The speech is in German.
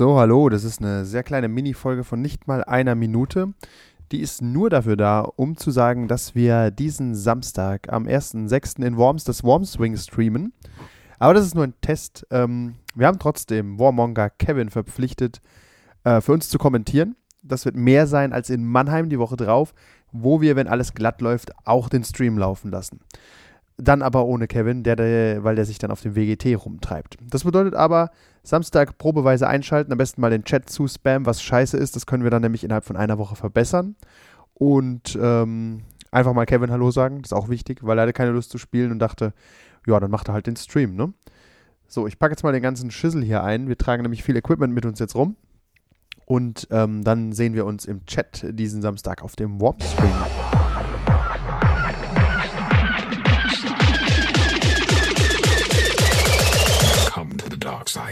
So, hallo, das ist eine sehr kleine Mini-Folge von nicht mal einer Minute. Die ist nur dafür da, um zu sagen, dass wir diesen Samstag am 1.6. in Worms das Wormswing streamen. Aber das ist nur ein Test. Ähm, wir haben trotzdem Warmonger Kevin verpflichtet, äh, für uns zu kommentieren. Das wird mehr sein als in Mannheim die Woche drauf, wo wir, wenn alles glatt läuft, auch den Stream laufen lassen. Dann aber ohne Kevin, der, der, weil der sich dann auf dem WGT rumtreibt. Das bedeutet aber, Samstag probeweise einschalten, am besten mal den Chat zu spam, was scheiße ist. Das können wir dann nämlich innerhalb von einer Woche verbessern. Und ähm, einfach mal Kevin Hallo sagen, das ist auch wichtig, weil er hatte keine Lust zu spielen und dachte, ja, dann macht er halt den Stream, ne? So, ich packe jetzt mal den ganzen Schüssel hier ein. Wir tragen nämlich viel Equipment mit uns jetzt rum. Und ähm, dann sehen wir uns im Chat diesen Samstag auf dem Warp Stream.